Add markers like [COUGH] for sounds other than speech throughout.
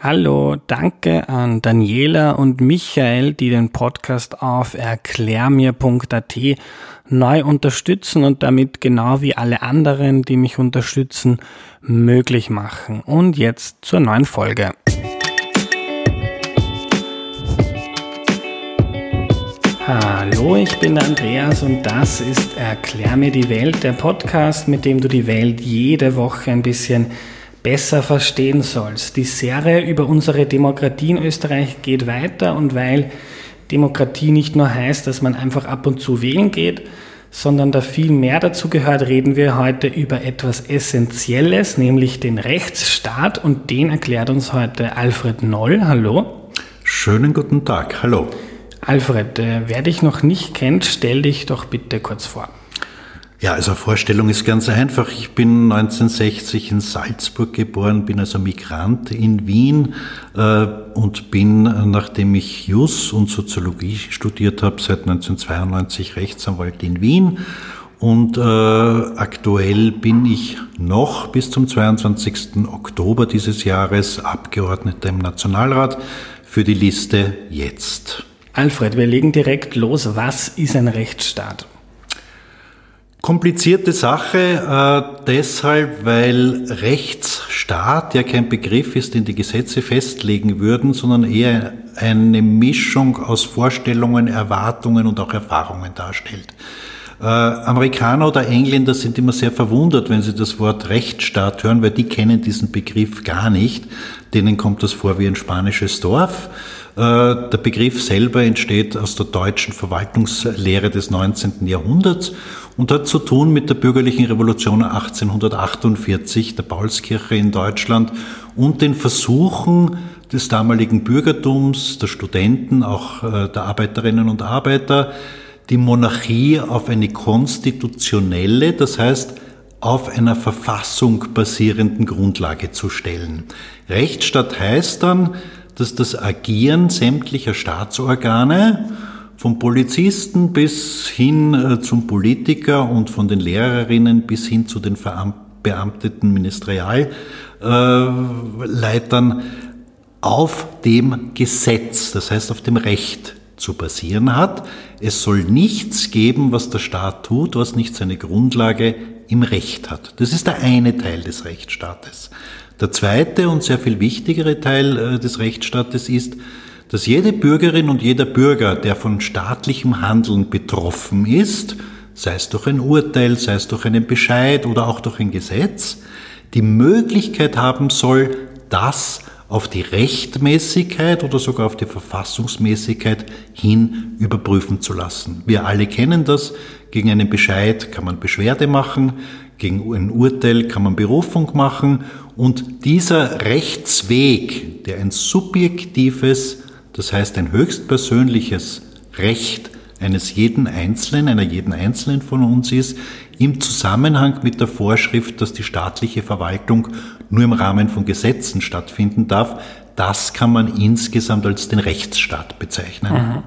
Hallo, danke an Daniela und Michael, die den Podcast auf erklärmir.at neu unterstützen und damit genau wie alle anderen, die mich unterstützen, möglich machen. Und jetzt zur neuen Folge. Hallo, ich bin der Andreas und das ist Erklär mir die Welt, der Podcast, mit dem du die Welt jede Woche ein bisschen besser verstehen sollst. Die Serie über unsere Demokratie in Österreich geht weiter und weil Demokratie nicht nur heißt, dass man einfach ab und zu wählen geht, sondern da viel mehr dazu gehört, reden wir heute über etwas Essentielles, nämlich den Rechtsstaat und den erklärt uns heute Alfred Noll. Hallo. Schönen guten Tag. Hallo. Alfred, äh, wer dich noch nicht kennt, stell dich doch bitte kurz vor. Ja, also Vorstellung ist ganz einfach. Ich bin 1960 in Salzburg geboren, bin also Migrant in Wien äh, und bin, nachdem ich Jus und Soziologie studiert habe, seit 1992 Rechtsanwalt in Wien. Und äh, aktuell bin ich noch bis zum 22. Oktober dieses Jahres Abgeordneter im Nationalrat für die Liste Jetzt. Alfred, wir legen direkt los. Was ist ein Rechtsstaat? Komplizierte Sache, äh, deshalb, weil Rechtsstaat ja kein Begriff ist, den die Gesetze festlegen würden, sondern eher eine Mischung aus Vorstellungen, Erwartungen und auch Erfahrungen darstellt. Äh, Amerikaner oder Engländer sind immer sehr verwundert, wenn sie das Wort Rechtsstaat hören, weil die kennen diesen Begriff gar nicht. Denen kommt das vor wie ein spanisches Dorf. Äh, der Begriff selber entsteht aus der deutschen Verwaltungslehre des 19. Jahrhunderts und hat zu tun mit der bürgerlichen Revolution 1848 der Paulskirche in Deutschland und den Versuchen des damaligen Bürgertums, der Studenten, auch äh, der Arbeiterinnen und Arbeiter, die Monarchie auf eine konstitutionelle, das heißt auf einer Verfassung basierenden Grundlage zu stellen. Rechtsstaat heißt dann, dass das Agieren sämtlicher Staatsorgane vom Polizisten bis hin äh, zum Politiker und von den Lehrerinnen bis hin zu den beamteten Ministerialleitern auf dem Gesetz, das heißt auf dem Recht zu basieren hat. Es soll nichts geben, was der Staat tut, was nicht seine Grundlage im Recht hat. Das ist der eine Teil des Rechtsstaates. Der zweite und sehr viel wichtigere Teil äh, des Rechtsstaates ist, dass jede Bürgerin und jeder Bürger, der von staatlichem Handeln betroffen ist, sei es durch ein Urteil, sei es durch einen Bescheid oder auch durch ein Gesetz, die Möglichkeit haben soll, das auf die Rechtmäßigkeit oder sogar auf die Verfassungsmäßigkeit hin überprüfen zu lassen. Wir alle kennen das. Gegen einen Bescheid kann man Beschwerde machen, gegen ein Urteil kann man Berufung machen und dieser Rechtsweg, der ein subjektives das heißt, ein höchstpersönliches Recht eines jeden Einzelnen, einer jeden Einzelnen von uns ist, im Zusammenhang mit der Vorschrift, dass die staatliche Verwaltung nur im Rahmen von Gesetzen stattfinden darf, das kann man insgesamt als den Rechtsstaat bezeichnen. Mhm.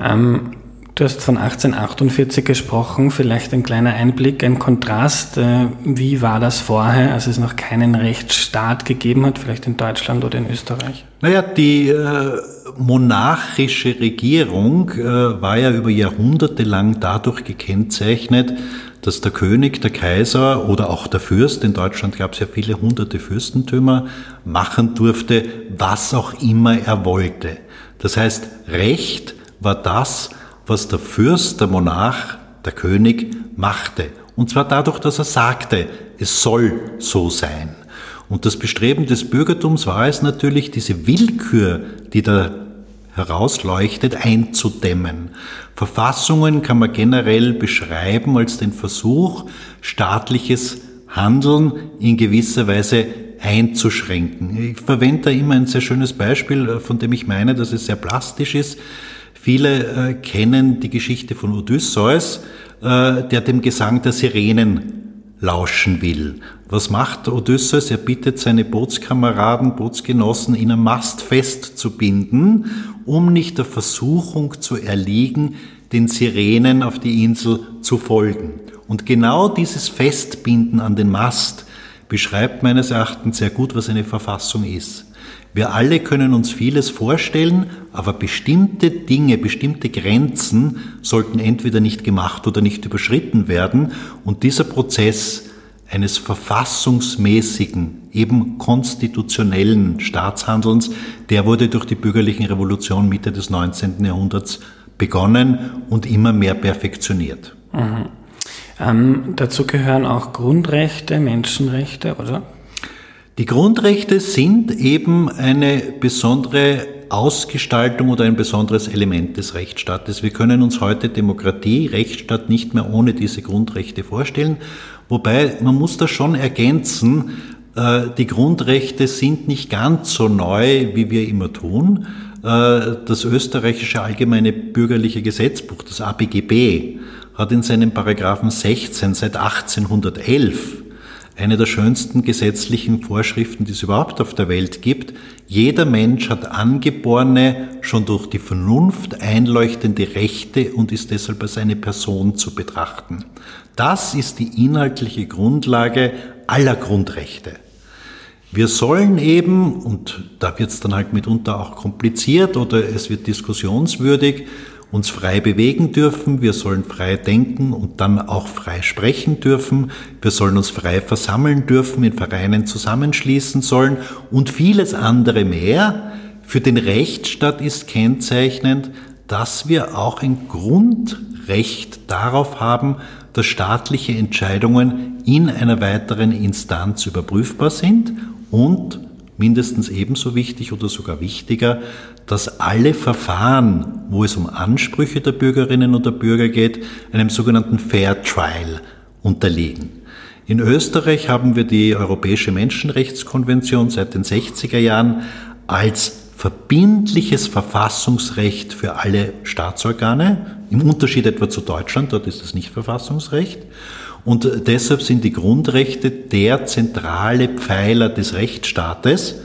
Ähm, Du hast von 1848 gesprochen, vielleicht ein kleiner Einblick, ein Kontrast. Äh, wie war das vorher, als es noch keinen Rechtsstaat gegeben hat, vielleicht in Deutschland oder in Österreich? Naja, die äh, monarchische Regierung äh, war ja über Jahrhunderte lang dadurch gekennzeichnet, dass der König, der Kaiser oder auch der Fürst, in Deutschland gab es ja viele hunderte Fürstentümer, machen durfte, was auch immer er wollte. Das heißt, Recht war das, was der Fürst, der Monarch, der König machte. Und zwar dadurch, dass er sagte, es soll so sein. Und das Bestreben des Bürgertums war es natürlich, diese Willkür, die da herausleuchtet, einzudämmen. Verfassungen kann man generell beschreiben als den Versuch, staatliches Handeln in gewisser Weise einzuschränken. Ich verwende da immer ein sehr schönes Beispiel, von dem ich meine, dass es sehr plastisch ist. Viele äh, kennen die Geschichte von Odysseus, äh, der dem Gesang der Sirenen lauschen will. Was macht Odysseus? Er bittet seine Bootskameraden, Bootsgenossen, ihn am Mast festzubinden, um nicht der Versuchung zu erliegen, den Sirenen auf die Insel zu folgen. Und genau dieses Festbinden an den Mast beschreibt meines Erachtens sehr gut, was eine Verfassung ist. Wir alle können uns vieles vorstellen, aber bestimmte Dinge, bestimmte Grenzen sollten entweder nicht gemacht oder nicht überschritten werden. Und dieser Prozess eines verfassungsmäßigen, eben konstitutionellen Staatshandelns, der wurde durch die bürgerlichen Revolution Mitte des 19. Jahrhunderts begonnen und immer mehr perfektioniert. Mhm. Ähm, dazu gehören auch Grundrechte, Menschenrechte, oder? Die Grundrechte sind eben eine besondere Ausgestaltung oder ein besonderes Element des Rechtsstaates. Wir können uns heute Demokratie, Rechtsstaat nicht mehr ohne diese Grundrechte vorstellen. Wobei man muss das schon ergänzen, äh, die Grundrechte sind nicht ganz so neu, wie wir immer tun. Äh, das österreichische allgemeine bürgerliche Gesetzbuch, das ABGB, hat in seinem Paragraphen 16 seit 1811 eine der schönsten gesetzlichen Vorschriften, die es überhaupt auf der Welt gibt. Jeder Mensch hat angeborene, schon durch die Vernunft einleuchtende Rechte und ist deshalb als eine Person zu betrachten. Das ist die inhaltliche Grundlage aller Grundrechte. Wir sollen eben, und da wird es dann halt mitunter auch kompliziert oder es wird diskussionswürdig, uns frei bewegen dürfen, wir sollen frei denken und dann auch frei sprechen dürfen, wir sollen uns frei versammeln dürfen, in Vereinen zusammenschließen sollen. Und vieles andere mehr. Für den Rechtsstaat ist kennzeichnend, dass wir auch ein Grundrecht darauf haben, dass staatliche Entscheidungen in einer weiteren Instanz überprüfbar sind und mindestens ebenso wichtig oder sogar wichtiger, dass alle Verfahren, wo es um Ansprüche der Bürgerinnen und der Bürger geht, einem sogenannten Fair Trial unterliegen. In Österreich haben wir die Europäische Menschenrechtskonvention seit den 60er Jahren als verbindliches Verfassungsrecht für alle Staatsorgane, im Unterschied etwa zu Deutschland, dort ist es nicht Verfassungsrecht. Und deshalb sind die Grundrechte der zentrale Pfeiler des Rechtsstaates,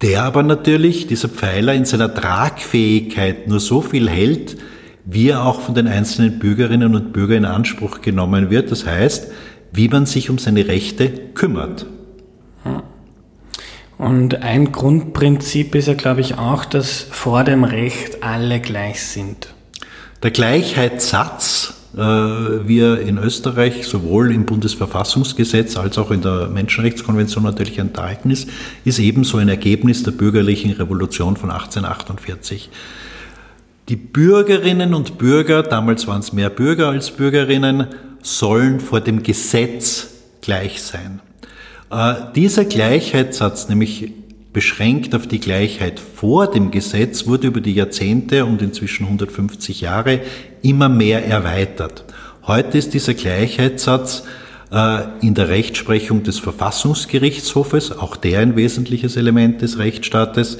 der aber natürlich, dieser Pfeiler in seiner Tragfähigkeit nur so viel hält, wie er auch von den einzelnen Bürgerinnen und Bürgern in Anspruch genommen wird. Das heißt, wie man sich um seine Rechte kümmert. Und ein Grundprinzip ist ja, glaube ich, auch, dass vor dem Recht alle gleich sind. Der Gleichheitssatz äh, wie er in Österreich sowohl im Bundesverfassungsgesetz als auch in der Menschenrechtskonvention natürlich enthalten ist, ist ebenso ein Ergebnis der bürgerlichen Revolution von 1848. Die Bürgerinnen und Bürger, damals waren es mehr Bürger als Bürgerinnen, sollen vor dem Gesetz gleich sein. Äh, dieser Gleichheitssatz, nämlich beschränkt auf die Gleichheit vor dem Gesetz, wurde über die Jahrzehnte und inzwischen 150 Jahre immer mehr erweitert. Heute ist dieser Gleichheitssatz äh, in der Rechtsprechung des Verfassungsgerichtshofes, auch der ein wesentliches Element des Rechtsstaates,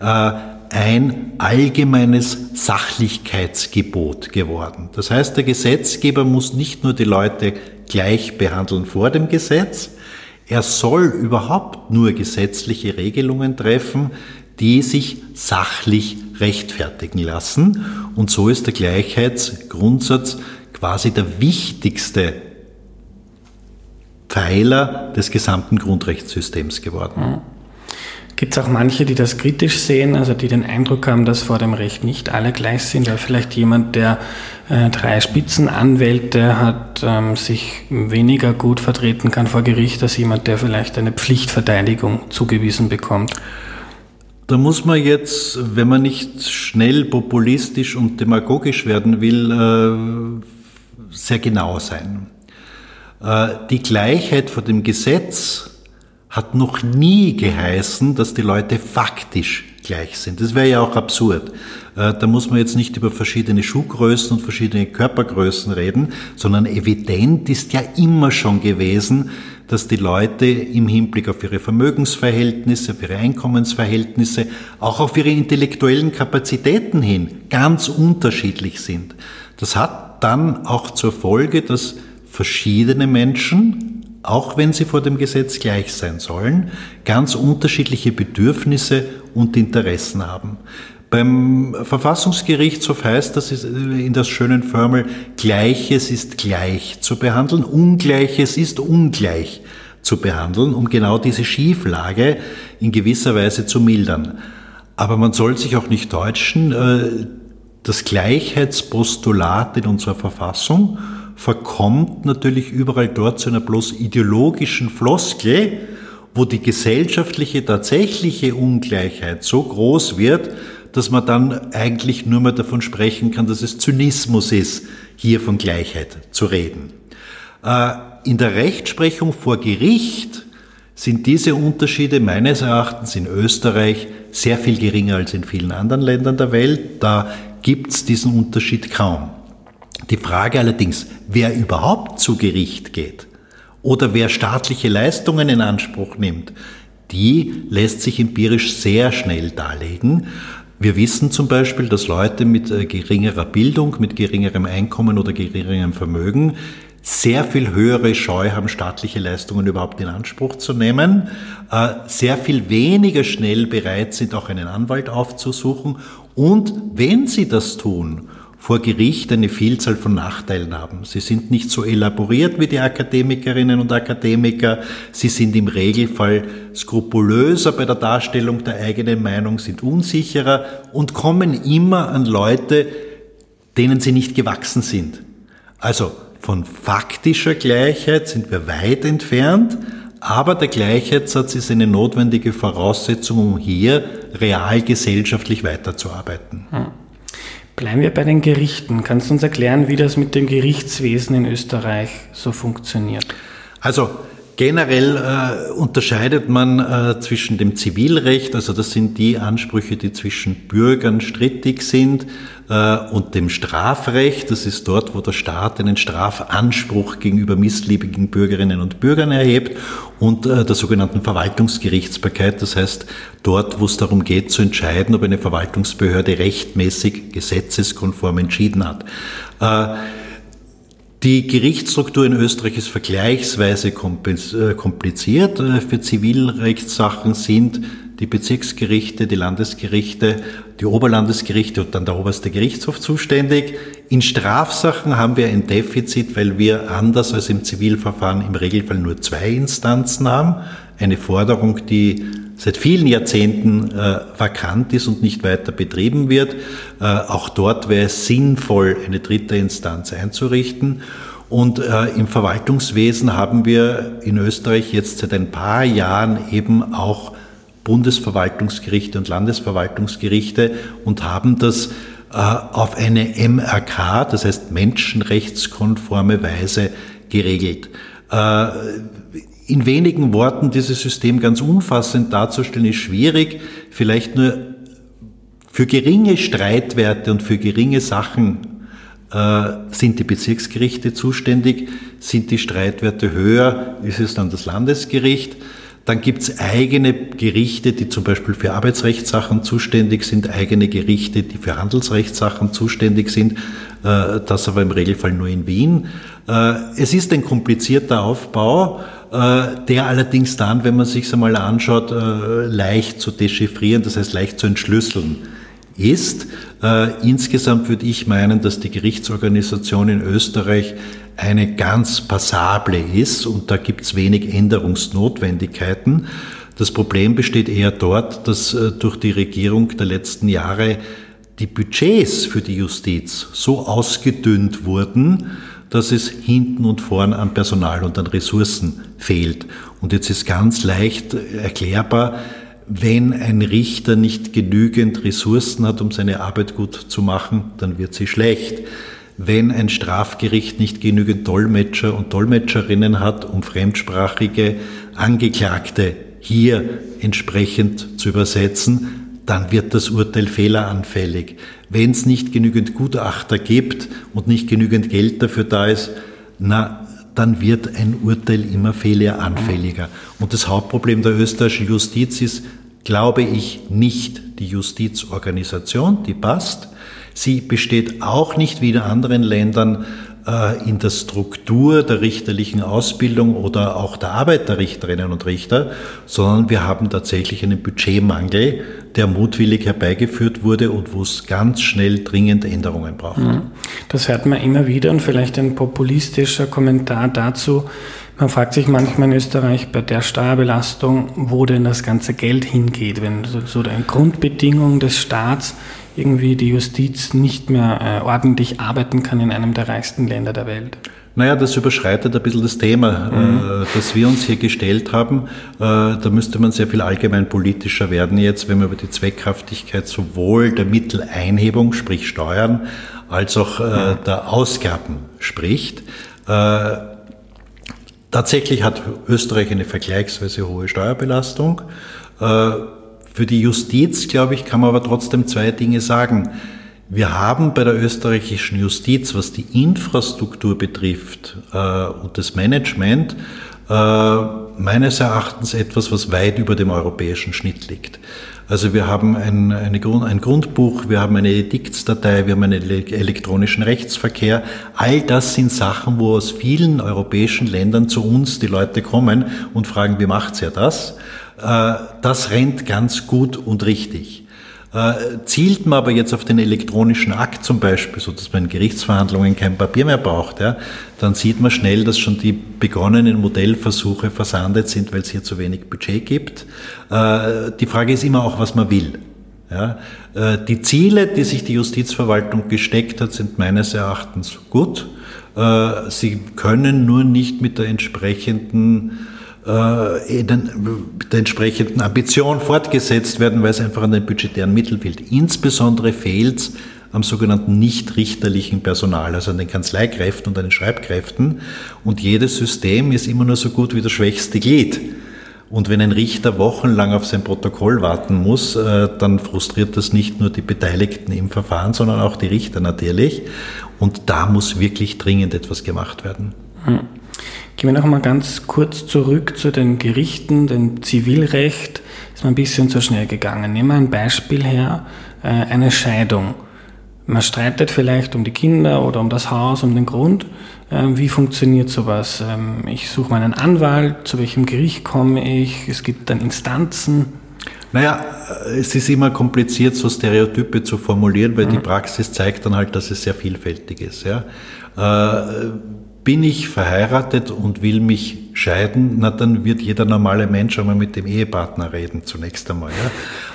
äh, ein allgemeines Sachlichkeitsgebot geworden. Das heißt, der Gesetzgeber muss nicht nur die Leute gleich behandeln vor dem Gesetz, er soll überhaupt nur gesetzliche Regelungen treffen, die sich sachlich rechtfertigen lassen. Und so ist der Gleichheitsgrundsatz quasi der wichtigste Pfeiler des gesamten Grundrechtssystems geworden. Gibt es auch manche, die das kritisch sehen, also die den Eindruck haben, dass vor dem Recht nicht alle gleich sind? Oder vielleicht jemand, der äh, drei Spitzenanwälte hat, ähm, sich weniger gut vertreten kann vor Gericht als jemand, der vielleicht eine Pflichtverteidigung zugewiesen bekommt? Da muss man jetzt, wenn man nicht schnell populistisch und demagogisch werden will, äh, sehr genau sein. Äh, die Gleichheit vor dem Gesetz hat noch nie geheißen, dass die Leute faktisch gleich sind. Das wäre ja auch absurd. Äh, da muss man jetzt nicht über verschiedene Schuhgrößen und verschiedene Körpergrößen reden, sondern evident ist ja immer schon gewesen, dass die Leute im Hinblick auf ihre Vermögensverhältnisse, auf ihre Einkommensverhältnisse, auch auf ihre intellektuellen Kapazitäten hin ganz unterschiedlich sind. Das hat dann auch zur Folge, dass verschiedene Menschen auch wenn sie vor dem Gesetz gleich sein sollen, ganz unterschiedliche Bedürfnisse und Interessen haben. Beim Verfassungsgerichtshof heißt das in der schönen Formel, Gleiches ist gleich zu behandeln, Ungleiches ist ungleich zu behandeln, um genau diese Schieflage in gewisser Weise zu mildern. Aber man soll sich auch nicht täuschen, äh, das Gleichheitspostulat in unserer Verfassung verkommt natürlich überall dort zu einer bloß ideologischen Floskel, wo die gesellschaftliche tatsächliche Ungleichheit so groß wird, dass man dann eigentlich nur mehr davon sprechen kann, dass es Zynismus ist, hier von Gleichheit zu reden. Äh, in der Rechtsprechung vor Gericht sind diese Unterschiede meines Erachtens in Österreich sehr viel geringer als in vielen anderen Ländern der Welt. Da gibt es diesen Unterschied kaum. Die Frage allerdings, wer überhaupt zu Gericht geht oder wer staatliche Leistungen in Anspruch nimmt, die lässt sich empirisch sehr schnell darlegen. Wir wissen zum Beispiel, dass Leute mit äh, geringerer Bildung, mit geringerem Einkommen oder geringerem Vermögen sehr viel höhere Scheu haben, staatliche Leistungen überhaupt in Anspruch zu nehmen, äh, sehr viel weniger schnell bereit sind, auch einen Anwalt aufzusuchen und wenn sie das tun, vor Gericht eine Vielzahl von Nachteilen haben. Sie sind nicht so elaboriert wie die Akademikerinnen und Akademiker. Sie sind im Regelfall skrupulöser bei der Darstellung der eigenen Meinung, sind unsicherer und kommen immer an Leute, denen sie nicht gewachsen sind. Also von faktischer Gleichheit sind wir weit entfernt, aber der Gleichheitssatz ist eine notwendige Voraussetzung, um hier real gesellschaftlich weiterzuarbeiten. Hm. Bleiben wir bei den Gerichten. Kannst du uns erklären, wie das mit dem Gerichtswesen in Österreich so funktioniert? Also Generell äh, unterscheidet man äh, zwischen dem Zivilrecht, also das sind die Ansprüche, die zwischen Bürgern strittig sind, äh, und dem Strafrecht, das ist dort, wo der Staat einen Strafanspruch gegenüber missliebigen Bürgerinnen und Bürgern erhebt, und äh, der sogenannten Verwaltungsgerichtsbarkeit, das heißt dort, wo es darum geht zu entscheiden, ob eine Verwaltungsbehörde rechtmäßig, gesetzeskonform entschieden hat. Die Gerichtsstruktur in Österreich ist vergleichsweise äh, kompliziert. Äh, für Zivilrechtssachen sind die Bezirksgerichte, die Landesgerichte, die Oberlandesgerichte und dann der oberste Gerichtshof zuständig. In Strafsachen haben wir ein Defizit, weil wir anders als im Zivilverfahren im Regelfall nur zwei Instanzen haben. Eine Forderung, die seit vielen Jahrzehnten äh, vakant ist und nicht weiter betrieben wird. Äh, auch dort wäre es sinnvoll, eine dritte Instanz einzurichten. Und äh, im Verwaltungswesen haben wir in Österreich jetzt seit ein paar Jahren eben auch Bundesverwaltungsgerichte und Landesverwaltungsgerichte und haben das äh, auf eine MRK, das heißt menschenrechtskonforme Weise geregelt. In wenigen Worten dieses System ganz umfassend darzustellen, ist schwierig. Vielleicht nur für geringe Streitwerte und für geringe Sachen äh, sind die Bezirksgerichte zuständig. Sind die Streitwerte höher, ist es dann das Landesgericht. Dann gibt es eigene Gerichte, die zum Beispiel für Arbeitsrechtssachen zuständig sind, eigene Gerichte, die für Handelsrechtssachen zuständig sind, äh, das aber im Regelfall nur in Wien. Äh, es ist ein komplizierter Aufbau. Äh, der allerdings dann, wenn man sich einmal anschaut, äh, leicht zu dechiffrieren, das heißt leicht zu entschlüsseln ist. Äh, insgesamt würde ich meinen, dass die Gerichtsorganisation in Österreich eine ganz passable ist und da gibt es wenig Änderungsnotwendigkeiten. Das Problem besteht eher dort, dass durch die Regierung der letzten Jahre die Budgets für die Justiz so ausgedünnt wurden, dass es hinten und vorn an Personal und an Ressourcen fehlt. Und jetzt ist ganz leicht erklärbar, wenn ein Richter nicht genügend Ressourcen hat, um seine Arbeit gut zu machen, dann wird sie schlecht. Wenn ein Strafgericht nicht genügend Dolmetscher und Dolmetscherinnen hat, um fremdsprachige Angeklagte hier entsprechend zu übersetzen, dann wird das Urteil fehleranfällig. Wenn es nicht genügend Gutachter gibt und nicht genügend Geld dafür da ist, na, dann wird ein Urteil immer fehleranfälliger. Und das Hauptproblem der österreichischen Justiz ist, glaube ich, nicht die Justizorganisation, die passt. Sie besteht auch nicht wie in anderen Ländern in der Struktur der richterlichen Ausbildung oder auch der Arbeit der Richterinnen und Richter, sondern wir haben tatsächlich einen Budgetmangel, der mutwillig herbeigeführt wurde und wo es ganz schnell dringend Änderungen braucht. Mhm. Das hört man immer wieder und vielleicht ein populistischer Kommentar dazu. Man fragt sich manchmal in Österreich bei der Steuerbelastung, wo denn das ganze Geld hingeht, wenn so eine Grundbedingung des Staats irgendwie die Justiz nicht mehr äh, ordentlich arbeiten kann in einem der reichsten Länder der Welt. Naja, das überschreitet ein bisschen das Thema, mhm. äh, das wir uns hier gestellt haben. Äh, da müsste man sehr viel allgemein politischer werden jetzt, wenn man über die Zweckhaftigkeit sowohl der Mitteleinhebung, sprich Steuern, als auch äh, mhm. der Ausgaben spricht. Äh, Tatsächlich hat Österreich eine vergleichsweise hohe Steuerbelastung. Für die Justiz, glaube ich, kann man aber trotzdem zwei Dinge sagen. Wir haben bei der österreichischen Justiz, was die Infrastruktur betrifft äh, und das Management, äh, meines Erachtens etwas, was weit über dem europäischen Schnitt liegt. Also wir haben ein, Grund, ein Grundbuch, wir haben eine Ediktsdatei, wir haben einen elektronischen Rechtsverkehr. All das sind Sachen, wo aus vielen europäischen Ländern zu uns die Leute kommen und fragen, wie macht's ihr das? Äh, das rennt ganz gut und richtig. Äh, zielt man aber jetzt auf den elektronischen Akt zum Beispiel, so dass man in Gerichtsverhandlungen kein Papier mehr braucht, ja, dann sieht man schnell, dass schon die begonnenen Modellversuche versandet sind, weil es hier zu wenig Budget gibt. Äh, die Frage ist immer auch, was man will. Ja, die Ziele, die sich die Justizverwaltung gesteckt hat, sind meines Erachtens gut. Sie können nur nicht mit der entsprechenden äh, der entsprechenden Ambition fortgesetzt werden, weil es einfach an den budgetären Mitteln fehlt. Insbesondere fehlt es am sogenannten nicht richterlichen Personal, also an den Kanzleikräften und an den Schreibkräften. Und jedes System ist immer nur so gut wie das schwächste Glied. Und wenn ein Richter wochenlang auf sein Protokoll warten muss, äh, dann frustriert das nicht nur die Beteiligten im Verfahren, sondern auch die Richter natürlich. Und da muss wirklich dringend etwas gemacht werden. Hm. Gehen wir noch mal ganz kurz zurück zu den Gerichten, dem Zivilrecht. Ist mir ein bisschen zu schnell gegangen. Nehmen wir ein Beispiel her, äh, eine Scheidung. Man streitet vielleicht um die Kinder oder um das Haus, um den Grund. Ähm, wie funktioniert sowas? Ähm, ich suche meinen Anwalt, zu welchem Gericht komme ich? Es gibt dann Instanzen. Naja, es ist immer kompliziert, so Stereotype zu formulieren, weil mhm. die Praxis zeigt dann halt, dass es sehr vielfältig ist. Ja? Äh, bin ich verheiratet und will mich scheiden, na dann wird jeder normale Mensch einmal mit dem Ehepartner reden, zunächst einmal.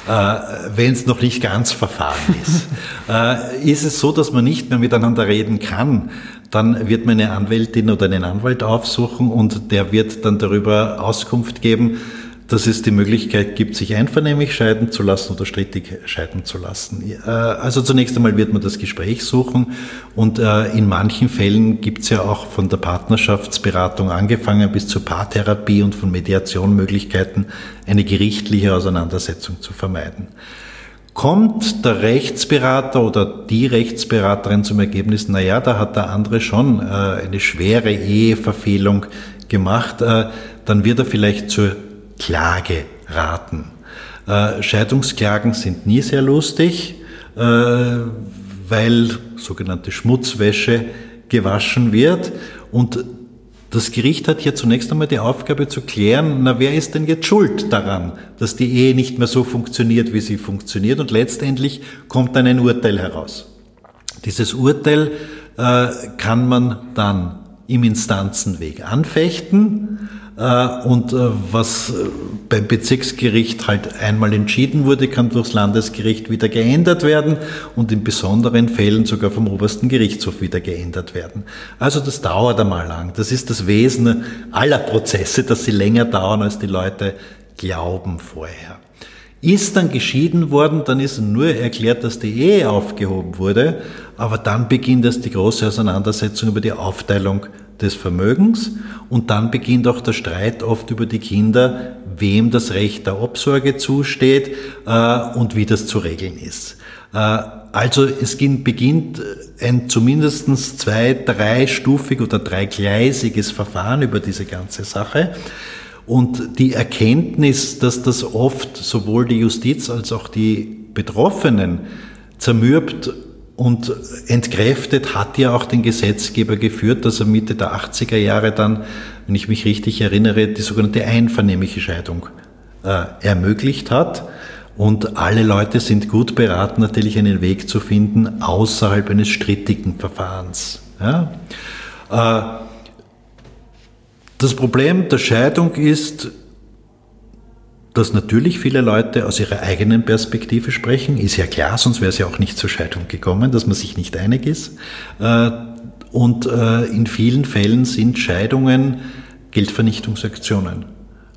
Ja? Äh, Wenn es noch nicht ganz verfahren ist. [LAUGHS] äh, ist es so, dass man nicht mehr miteinander reden kann, dann wird man eine Anwältin oder einen Anwalt aufsuchen und der wird dann darüber Auskunft geben, dass es die Möglichkeit gibt, sich einvernehmlich scheiden zu lassen oder strittig scheiden zu lassen. Äh, also zunächst einmal wird man das Gespräch suchen und äh, in manchen Fällen gibt es ja auch von der Partnerschaftsberatung angefangen bis zur Paartherapie und von Mediation Möglichkeiten, eine gerichtliche Auseinandersetzung zu vermeiden. Kommt der Rechtsberater oder die Rechtsberaterin zum Ergebnis, na ja, da hat der andere schon äh, eine schwere Eheverfehlung gemacht, dann wird er vielleicht zur Klage raten. Äh, Scheidungsklagen sind nie sehr lustig, äh, weil sogenannte Schmutzwäsche gewaschen wird und das Gericht hat hier zunächst einmal die Aufgabe zu klären, na wer ist denn jetzt schuld daran, dass die Ehe nicht mehr so funktioniert, wie sie funktioniert und letztendlich kommt dann ein Urteil heraus. Dieses Urteil äh, kann man dann im Instanzenweg anfechten und äh, was äh, beim Bezirksgericht halt einmal entschieden wurde, kann durchs Landesgericht wieder geändert werden und in besonderen Fällen sogar vom obersten Gerichtshof wieder geändert werden. Also das dauert einmal lang. Das ist das Wesen aller Prozesse, dass sie länger dauern, als die Leute glauben vorher. Ist dann geschieden worden, dann ist nur erklärt, dass die Ehe aufgehoben wurde, aber dann beginnt erst die große Auseinandersetzung über die Aufteilung des Vermögens und dann beginnt auch der Streit oft über die Kinder, wem das Recht der Obsorge zusteht äh, und wie das zu regeln ist. Äh, also es beginnt ein zumindest zwei, dreistufig oder dreigleisiges Verfahren über diese ganze Sache. Und die Erkenntnis, dass das oft sowohl die Justiz als auch die Betroffenen zermürbt und entkräftet hat ja auch den Gesetzgeber geführt, dass er Mitte der 80er Jahre dann, wenn ich mich richtig erinnere, die sogenannte einvernehmliche Scheidung äh, ermöglicht hat. Und alle Leute sind gut beraten, natürlich einen Weg zu finden außerhalb eines strittigen Verfahrens. Ja? Äh, Das Problem der Scheidung ist, dass natürlich viele Leute aus ihrer eigenen Perspektive sprechen, ist ja klar, sonst wäre es ja auch nicht zur Scheidung gekommen, dass man sich nicht einig ist. Äh, und äh, in vielen Fällen sind Scheidungen Geldvernichtungsaktionen.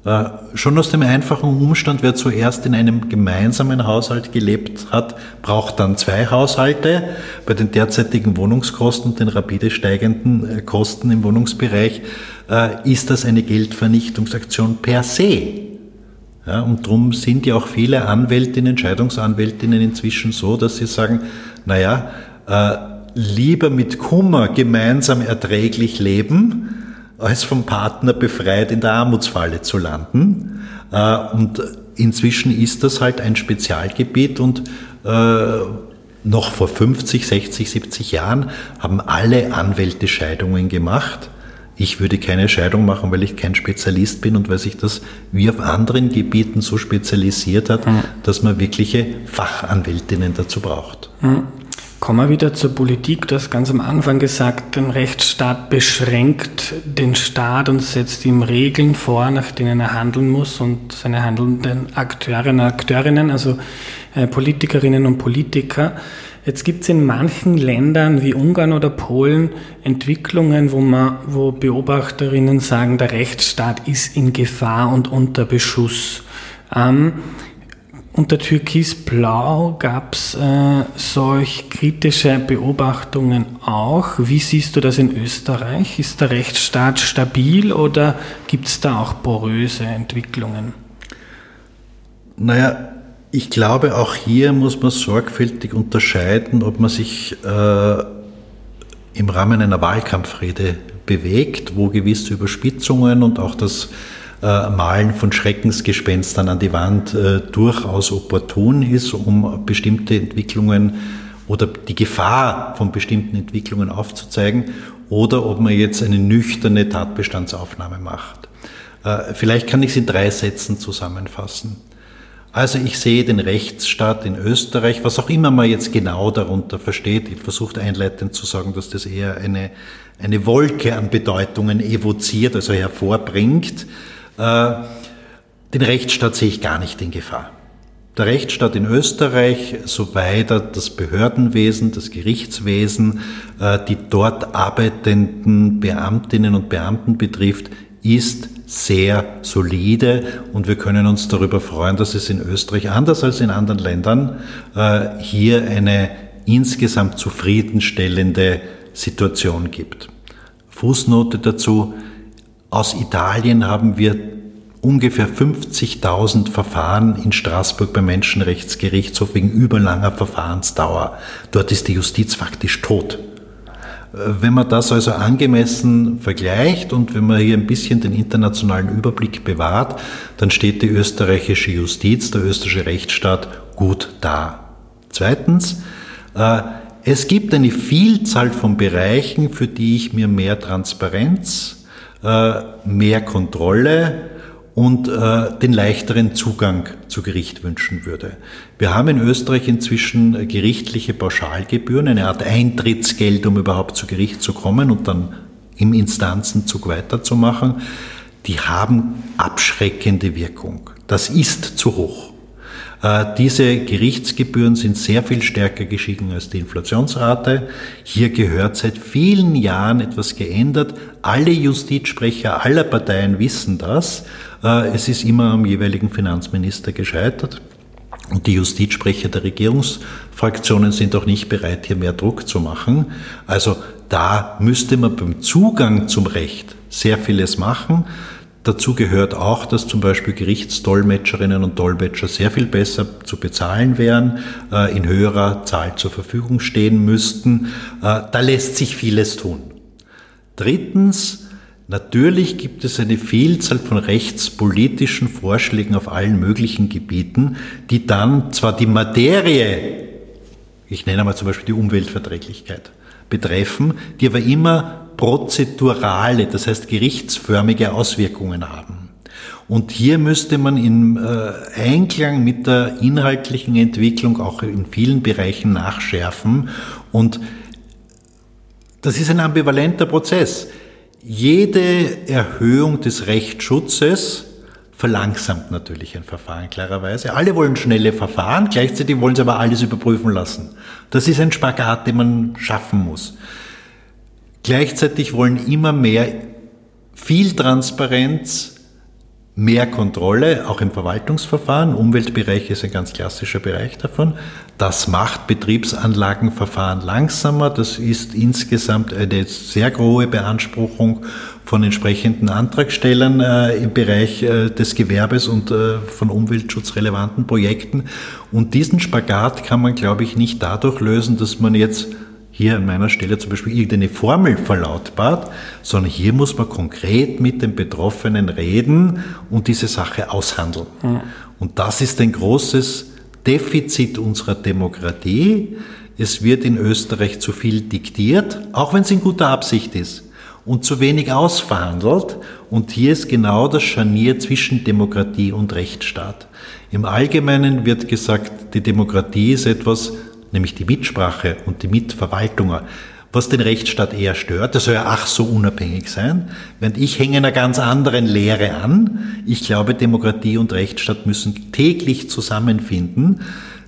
Äh, schon aus dem einfachen Umstand, wer zuerst in einem gemeinsamen Haushalt gelebt hat, braucht dann zwei Haushalte. Bei den derzeitigen Wohnungskosten und den rapide steigenden Kosten im Wohnungsbereich ist das eine Geldvernichtungsaktion per se. Ja, und darum sind ja auch viele Anwältinnen, Scheidungsanwältinnen inzwischen so, dass sie sagen, naja, äh, lieber mit Kummer gemeinsam erträglich leben, als vom Partner befreit in der Armutsfalle zu landen. Äh, und inzwischen ist das halt ein Spezialgebiet und äh, noch vor 50, 60, 70 Jahren haben alle Anwälte Scheidungen gemacht. Ich würde keine Scheidung machen, weil ich kein Spezialist bin und weil sich das wie auf anderen Gebieten so spezialisiert hat, mhm. dass man wirkliche Fachanwältinnen dazu braucht. Mhm. Kommen wir wieder zur Politik. Du hast ganz am Anfang gesagt, ein Rechtsstaat beschränkt den Staat und setzt ihm Regeln vor, nach denen er handeln muss und seine handelnden Akteurinnen, Akteurinnen also äh, Politikerinnen und Politiker. Jetzt gibt es in manchen Ländern wie Ungarn oder Polen Entwicklungen, wo, man, wo Beobachterinnen sagen, der Rechtsstaat ist in Gefahr und unter Beschuss. Ähm, unter Türkis-Blau gab es äh, solch kritische Beobachtungen auch. Wie siehst du das in Österreich? Ist der Rechtsstaat stabil oder gibt es da auch poröse Entwicklungen? Naja, ich glaube, auch hier muss man sorgfältig unterscheiden, ob man sich äh, im Rahmen einer Wahlkampfrede bewegt, wo gewisse Überspitzungen und auch das äh, Malen von Schreckensgespenstern an die Wand äh, durchaus opportun ist, um bestimmte Entwicklungen oder die Gefahr von bestimmten Entwicklungen aufzuzeigen, oder ob man jetzt eine nüchterne Tatbestandsaufnahme macht. Äh, vielleicht kann ich es in drei Sätzen zusammenfassen. Also ich sehe den Rechtsstaat in Österreich, was auch immer man jetzt genau darunter versteht. Ich versuche einleitend zu sagen, dass das eher eine, eine Wolke an Bedeutungen evoziert, also hervorbringt. Äh, den Rechtsstaat sehe ich gar nicht in Gefahr. Der Rechtsstaat in Österreich, soweit er das Behördenwesen, das Gerichtswesen, äh, die dort arbeitenden Beamtinnen und Beamten betrifft, ist sehr solide und wir können uns darüber freuen, dass es in Österreich anders als in anderen Ländern äh, hier eine insgesamt zufriedenstellende Situation gibt. Fußnote dazu, aus Italien haben wir ungefähr 50.000 Verfahren in Straßburg beim Menschenrechtsgerichtshof wegen überlanger Verfahrensdauer. Dort ist die Justiz faktisch tot. Wenn man das also angemessen vergleicht und wenn man hier ein bisschen den internationalen Überblick bewahrt, dann steht die österreichische Justiz, der österreichische Rechtsstaat gut da. Zweitens, äh, es gibt eine Vielzahl von Bereichen, für die ich mir mehr Transparenz, äh, mehr Kontrolle, und äh, den leichteren Zugang zu Gericht wünschen würde. Wir haben in Österreich inzwischen gerichtliche Pauschalgebühren, eine Art Eintrittsgeld, um überhaupt zu Gericht zu kommen und dann im Instanzenzug weiterzumachen. Die haben abschreckende Wirkung. Das ist zu hoch. Äh, diese Gerichtsgebühren sind sehr viel stärker gestiegen als die Inflationsrate. Hier gehört seit vielen Jahren etwas geändert. Alle Justizsprecher aller Parteien wissen das. Äh, es ist immer am jeweiligen Finanzminister gescheitert. Und die Justizsprecher der Regierungsfraktionen sind auch nicht bereit, hier mehr Druck zu machen. Also da müsste man beim Zugang zum Recht sehr vieles machen. Dazu gehört auch, dass zum Beispiel Gerichtsdolmetscherinnen und Dolmetscher sehr viel besser zu bezahlen wären, äh, in höherer Zahl zur Verfügung stehen müssten. Äh, da lässt sich vieles tun. Drittens, Natürlich gibt es eine Vielzahl von rechtspolitischen Vorschlägen auf allen möglichen Gebieten, die dann zwar die Materie, ich nenne mal zum Beispiel die Umweltverträglichkeit, betreffen, die aber immer prozedurale, das heißt gerichtsförmige Auswirkungen haben. Und hier müsste man im äh, Einklang mit der inhaltlichen Entwicklung auch in vielen Bereichen nachschärfen. Und das ist ein ambivalenter Prozess jede Erhöhung des Rechtsschutzes verlangsamt natürlich ein Verfahren, klarerweise. Alle wollen schnelle Verfahren, gleichzeitig wollen sie aber alles überprüfen lassen. Das ist ein Spagat, den man schaffen muss. Gleichzeitig wollen immer mehr viel Transparenz, mehr Kontrolle, auch im Verwaltungsverfahren. Umweltbereich ist ein ganz klassischer Bereich davon. Das macht Betriebsanlagenverfahren langsamer. Das ist insgesamt eine sehr hohe Beanspruchung von entsprechenden Antragstellern äh, im Bereich äh, des Gewerbes und äh, von umweltschutzrelevanten Projekten. Und diesen Spagat kann man, glaube ich, nicht dadurch lösen, dass man jetzt hier an meiner Stelle zum Beispiel irgendeine Formel verlautbart, sondern hier muss man konkret mit den Betroffenen reden und diese Sache aushandeln. Mhm. Und das ist ein großes Defizit unserer Demokratie. Es wird in Österreich zu viel diktiert, auch wenn es in guter Absicht ist, und zu wenig ausverhandelt. Und hier ist genau das Scharnier zwischen Demokratie und Rechtsstaat. Im Allgemeinen wird gesagt, die Demokratie ist etwas, nämlich die Mitsprache und die Mitverwaltung, was den Rechtsstaat eher stört. Der soll ja ach so unabhängig sein. Während ich hänge einer ganz anderen Lehre an. Ich glaube, Demokratie und Rechtsstaat müssen täglich zusammenfinden.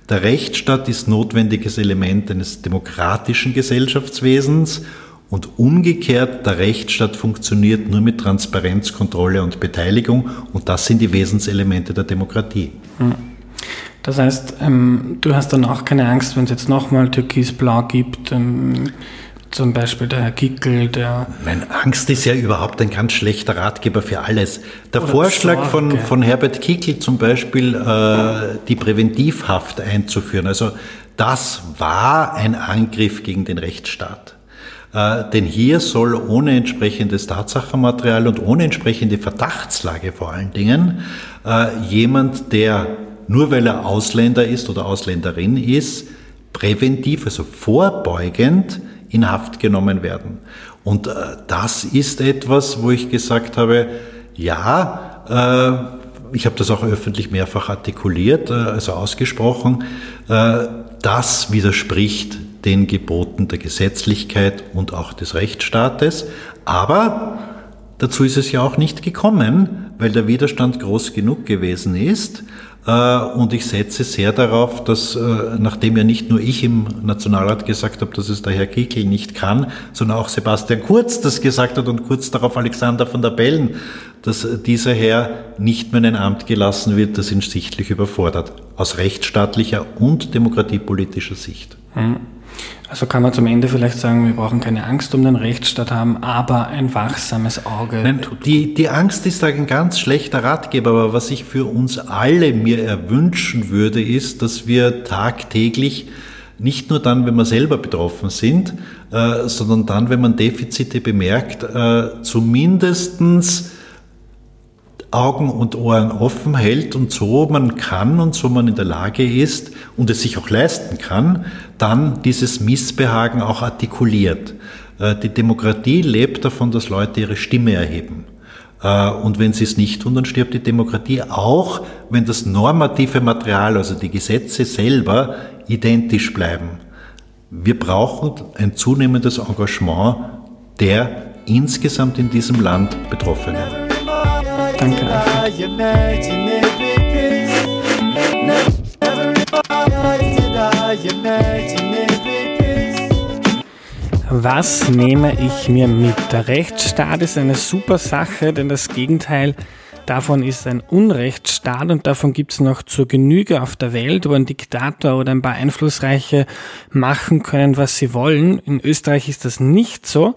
Der Rechtsstaat ist notwendiges Element eines demokratischen Gesellschaftswesens und umgekehrt, der Rechtsstaat funktioniert nur mit Transparenz, Kontrolle und Beteiligung und das sind die Wesenselemente der Demokratie. Hm. Das heißt, ähm, du hast dann auch keine Angst, wenn es jetzt nochmal Türkisblau gibt, ähm, zum Beispiel der Herr Kickel, der. Meine Angst ist ja überhaupt ein ganz schlechter Ratgeber für alles. Der Vorschlag von, von Herbert Kickel zum Beispiel, äh, die Präventivhaft einzuführen, also das war ein Angriff gegen den Rechtsstaat. Äh, denn hier soll ohne entsprechendes Tatsachenmaterial und ohne entsprechende Verdachtslage vor allen Dingen äh, jemand, der nur weil er Ausländer ist oder Ausländerin ist, präventiv, also vorbeugend in Haft genommen werden. Und äh, das ist etwas, wo ich gesagt habe, ja, äh, ich habe das auch öffentlich mehrfach artikuliert, äh, also ausgesprochen, das widerspricht den Geboten der Gesetzlichkeit und auch des Rechtsstaates. Aber dazu ist es ja auch nicht gekommen, weil der Widerstand groß genug gewesen ist. Äh, und ich setze sehr darauf, dass, äh, nachdem ja nicht nur ich im Nationalrat gesagt habe, dass es der Herr Kickel nicht kann, sondern auch Sebastian Kurz das gesagt hat und kurz darauf Alexander von der Bellen, dass dieser Herr nicht mehr in ein Amt gelassen wird, das ihn sichtlich überfordert, aus rechtsstaatlicher und demokratiepolitischer Sicht. Mhm. Also kann man zum Ende vielleicht sagen, wir brauchen keine Angst um den Rechtsstaat haben, aber ein wachsames Auge. Nein, die, die Angst ist ein ganz schlechter Ratgeber, aber was ich für uns alle mir erwünschen würde, ist, dass wir tagtäglich nicht nur dann, wenn wir selber betroffen sind, äh, sondern dann, wenn man Defizite bemerkt, äh, zumindestens Augen und Ohren offen hält und so man kann und so man in der Lage ist und es sich auch leisten kann, dann dieses Missbehagen auch artikuliert. Äh, die Demokratie lebt davon, dass Leute ihre Stimme erheben. Äh, und wenn sie es nicht tun, dann stirbt die Demokratie auch, wenn das normative Material, also die Gesetze selber, identisch bleiben. Wir brauchen ein zunehmendes Engagement der insgesamt in diesem Land Betroffenen. Danke. Was nehme ich mir mit? Der Rechtsstaat ist eine super Sache, denn das Gegenteil davon ist ein Unrechtsstaat und davon gibt es noch zur Genüge auf der Welt, wo ein Diktator oder ein paar Einflussreiche machen können, was sie wollen. In Österreich ist das nicht so.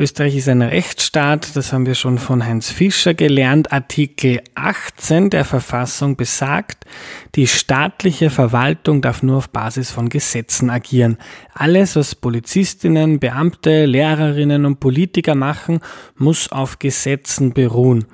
Österreich ist ein Rechtsstaat, das haben wir schon von Heinz Fischer gelernt. Artikel 18 der Verfassung besagt, die staatliche Verwaltung darf nur auf Basis von Gesetzen agieren. Alles, was Polizistinnen, Beamte, Lehrerinnen und Politiker machen, muss auf Gesetzen beruhen.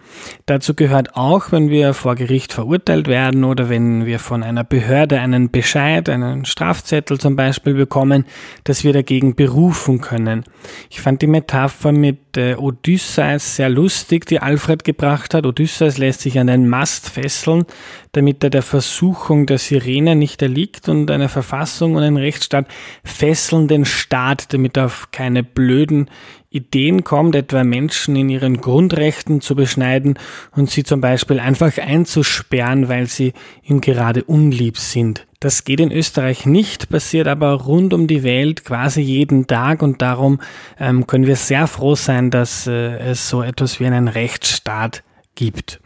Dazu gehört auch, wenn wir vor Gericht verurteilt werden oder wenn wir von einer Behörde einen Bescheid, einen Strafzettel zum Beispiel bekommen, dass wir dagegen berufen können. Ich fand die Metapher Metapher mit äh, Odysseus sehr lustig, die Alfred gebracht hat. Odysseus lässt sich an einen Mast fesseln, damit er der Versuchung der Sirene nicht erliegt und eine Verfassung und ein Rechtsstaat fesseln den Staat, damit er auf keine blöden Ideen kommt, etwa Menschen in ihren Grundrechten zu beschneiden und sie zum Beispiel einfach einzusperren, weil sie ihm gerade unlieb sind. Das geht in Österreich nicht, passiert aber rund um die Welt quasi jeden Tag und darum ähm, können wir sehr froh sein, dass äh, es so etwas wie einen Rechtsstaat gibt.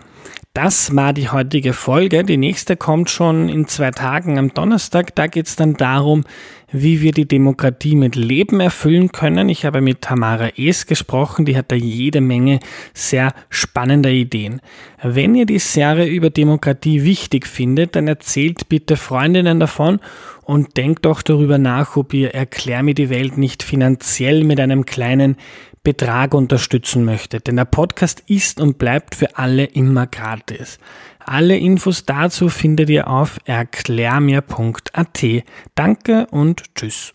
Das war die heutige Folge. Die nächste kommt schon in zwei Tagen am Donnerstag. Da geht es dann darum, wie wir die Demokratie mit Leben erfüllen können. Ich habe mit Tamara Es gesprochen, die hat da jede Menge sehr spannender Ideen. Wenn ihr die Serie über Demokratie wichtig findet, dann erzählt bitte Freundinnen davon und denkt doch darüber nach, ob ihr Erklär mir die Welt nicht finanziell mit einem kleinen Betrag unterstützen möchtet. Denn der Podcast ist und bleibt für alle immer gratis. Alle Infos dazu findet ihr auf erklärmir.at. Danke und tschüss.